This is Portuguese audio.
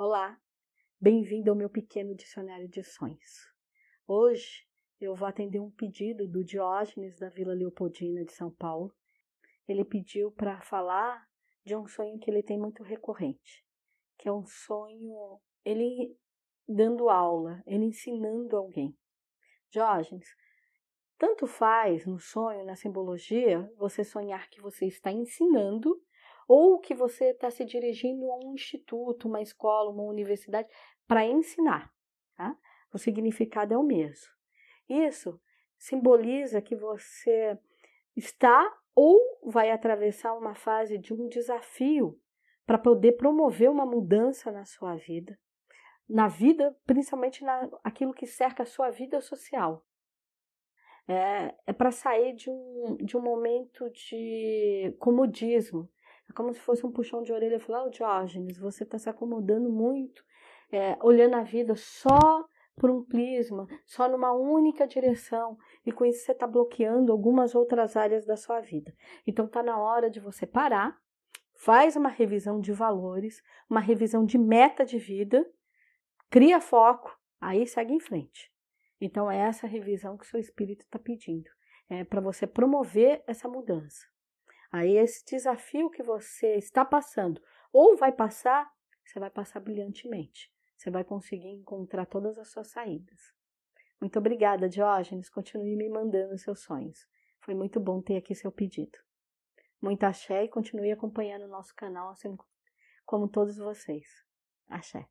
Olá, bem-vindo ao meu pequeno dicionário de sonhos. Hoje eu vou atender um pedido do Diógenes da Vila Leopoldina de São Paulo. Ele pediu para falar de um sonho que ele tem muito recorrente, que é um sonho, ele dando aula, ele ensinando alguém. Diógenes, tanto faz no sonho, na simbologia, você sonhar que você está ensinando ou que você está se dirigindo a um instituto, uma escola, uma universidade para ensinar. Tá? O significado é o mesmo. Isso simboliza que você está ou vai atravessar uma fase de um desafio para poder promover uma mudança na sua vida, na vida, principalmente naquilo que cerca a sua vida social. É, é para sair de um, de um momento de comodismo, é como se fosse um puxão de orelha e falar, oh, Diógenes, você está se acomodando muito, é, olhando a vida só por um prisma, só numa única direção, e com isso você está bloqueando algumas outras áreas da sua vida. Então está na hora de você parar, faz uma revisão de valores, uma revisão de meta de vida, cria foco, aí segue em frente. Então é essa revisão que seu espírito está pedindo, é para você promover essa mudança. Aí esse desafio que você está passando ou vai passar, você vai passar brilhantemente. Você vai conseguir encontrar todas as suas saídas. Muito obrigada, Diógenes. Continue me mandando seus sonhos. Foi muito bom ter aqui seu pedido. Muito axé e continue acompanhando o nosso canal, assim como todos vocês. Axé.